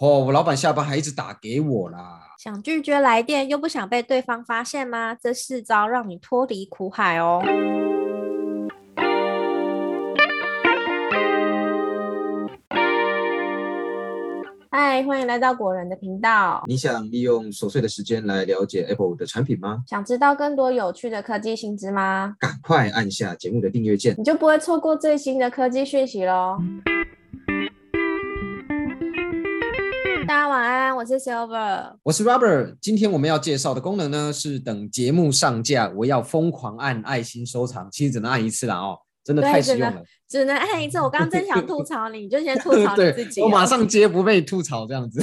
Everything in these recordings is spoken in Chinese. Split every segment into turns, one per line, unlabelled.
哦，我老板下班还一直打给我啦。
想拒绝来电又不想被对方发现吗？这四招让你脱离苦海哦。嗨，欢迎来到果仁的频道。
你想利用琐碎的时间来了解 Apple 的产品吗？
想知道更多有趣的科技新知吗？
赶快按下节目的订阅键，
你就不会错过最新的科技讯息喽。大大家晚安，我是 Silver，
我是 Robert。今天我们要介绍的功能呢，是等节目上架，我要疯狂按爱心收藏，其实只能按一次了哦。真的太实用了，
只能按一次。我刚刚真想吐槽你，你就先吐槽你自己。
我马上接，不被吐槽这样子。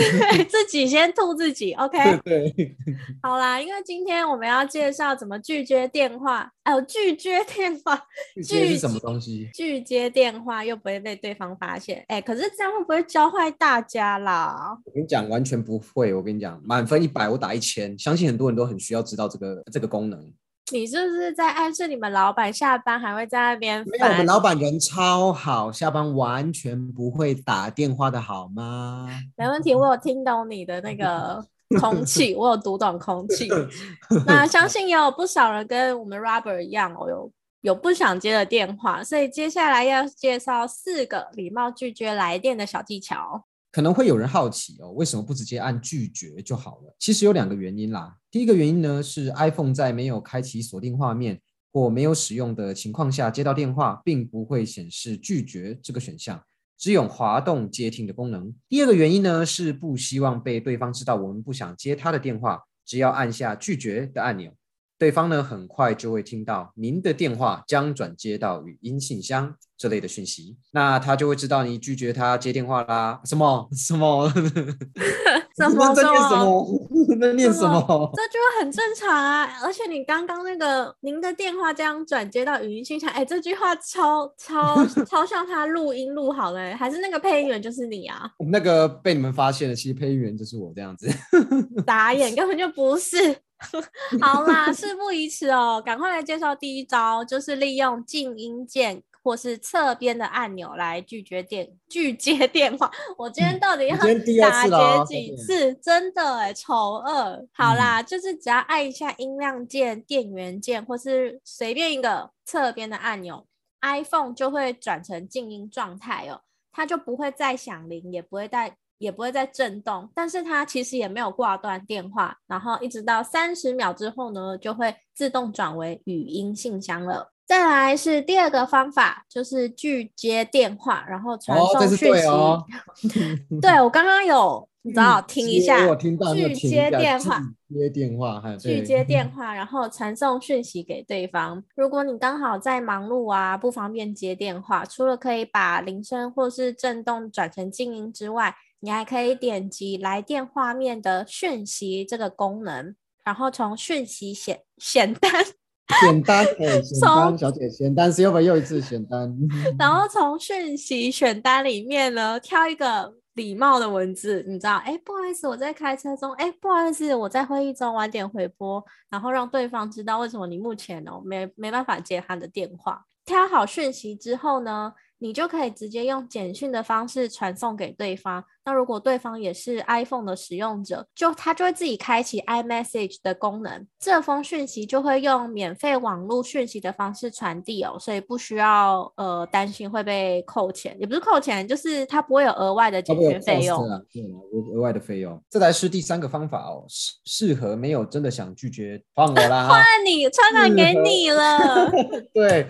自己先吐自己，OK。
对。
好啦，因为今天我们要介绍怎么拒绝电话。哎呦，拒绝电话，
拒什么东西？
拒接电话又不会被对方发现。哎，可是这样会不会教坏大家啦？
我跟你讲，完全不会。我跟你讲，满分一百，我打一千。相信很多人都很需要知道这个这个功能。
你是不是在暗示你们老板下班还会在那边？
没有，我们老板人超好，下班完全不会打电话的好吗？
没问题，我有听懂你的那个 空气，我有读懂空气。那相信也有不少人跟我们 Robert 一样，哦，有有不想接的电话，所以接下来要介绍四个礼貌拒绝来电的小技巧。
可能会有人好奇哦，为什么不直接按拒绝就好了？其实有两个原因啦。第一个原因呢，是 iPhone 在没有开启锁定画面或没有使用的情况下接到电话，并不会显示拒绝这个选项，只有滑动接听的功能。第二个原因呢，是不希望被对方知道我们不想接他的电话，只要按下拒绝的按钮。对方呢，很快就会听到您的电话将转接到语音信箱这类的讯息，那他就会知道你拒绝他接电话啦。什么什么？
什么？
在念什么？在念什么？
这句话很正常啊！而且你刚刚那个您的电话将转接到语音信箱，哎，这句话超超超像他录音录好了，还是那个配音员就是你啊？
那个被你们发现了，其实配音员就是我这样子。
打眼根本就不是。好啦，事不宜迟哦，赶快来介绍第一招，就是利用静音键或是侧边的按钮来拒绝电拒接电话。我今天到底要打结几次？真的哎，丑恶。好啦，就是只要按一下音量键、电源键，或是随便一个侧边的按钮，iPhone 就会转成静音状态哦，它就不会再响铃，也不会再。也不会再震动，但是它其实也没有挂断电话，然后一直到三十秒之后呢，就会自动转为语音信箱了。再来是第二个方法，就是拒接电话，然后传送讯息。对我刚刚有找好听一下，拒接电话，
接电话，
拒接电话，然后传送讯息给对方。如果你刚好在忙碌啊，不方便接电话，除了可以把铃声或是震动转成静音之外，你还可以点击来电画面的讯息这个功能，然后从讯息选选 单，
选单，选单，小姐选单是又不又一次选单，
然后 从讯息选单里面呢挑一个礼貌的文字，你知道，哎，不好意思，我在开车中，哎，不好意思，我在会议中晚点回拨，然后让对方知道为什么你目前哦没没办法接他的电话。挑好讯息之后呢？你就可以直接用简讯的方式传送给对方。那如果对方也是 iPhone 的使用者，就他就会自己开启 iMessage 的功能，这封讯息就会用免费网络讯息的方式传递哦，所以不需要呃担心会被扣钱，也不是扣钱，就是它不会有额外的简讯费用，
对，额外的费用。这才是第三个方法哦，适适合没有真的想拒绝换我啦，
换你，传染给你了，
对。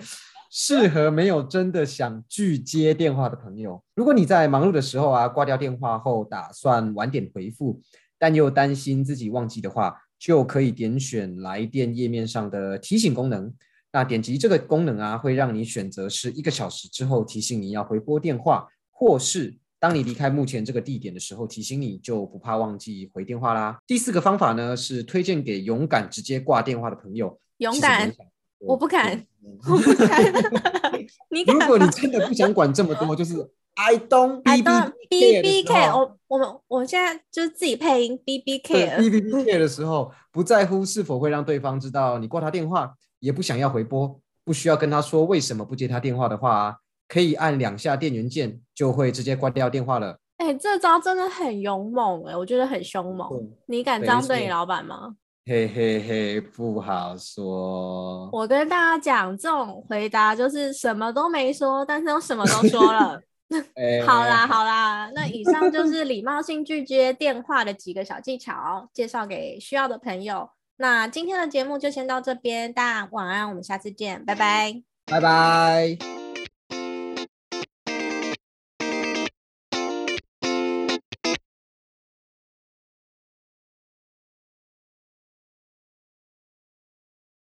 适合没有真的想拒接电话的朋友。如果你在忙碌的时候啊，挂掉电话后打算晚点回复，但又担心自己忘记的话，就可以点选来电页面上的提醒功能。那点击这个功能啊，会让你选择是一个小时之后提醒你要回拨电话，或是当你离开目前这个地点的时候提醒你，就不怕忘记回电话啦。第四个方法呢，是推荐给勇敢直接挂电话的朋友。
勇敢。我不敢，我不敢。你
如果你真的不想管这么多，就是 I don't
I don't B B K。我我们我现在就是自己配音 B B K。
B B K 的时候，不在乎是否会让对方知道你挂他电话，也不想要回拨，不需要跟他说为什么不接他电话的话，可以按两下电源键就会直接关掉电话了。
哎、这招真的很勇猛哎、我觉得很凶猛。你敢这样对你老板吗？
嘿嘿嘿，不好说。
我跟大家讲，这种回答就是什么都没说，但是又什么都说了。
哎
好啦，好啦，那以上就是礼貌性拒接电话的几个小技巧，介绍给需要的朋友。那今天的节目就先到这边，大家晚安，我们下次见，拜拜。
拜拜。